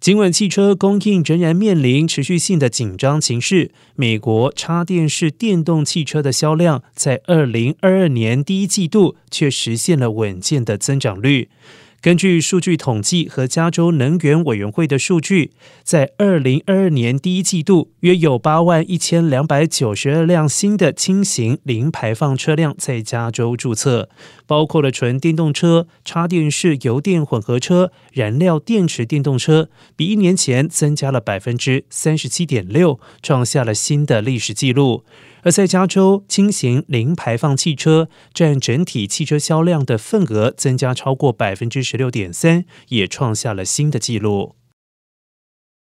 尽管汽车供应仍然面临持续性的紧张情势，美国插电式电动汽车的销量在二零二二年第一季度却实现了稳健的增长率。根据数据统计和加州能源委员会的数据，在二零二二年第一季度，约有八万一千两百九十二辆新的轻型零排放车辆在加州注册，包括了纯电动车、插电式油电混合车、燃料电池电动车，比一年前增加了百分之三十七点六，创下了新的历史纪录。而在加州，轻型零排放汽车占整体汽车销量的份额增加超过百分之十六点三，也创下了新的纪录。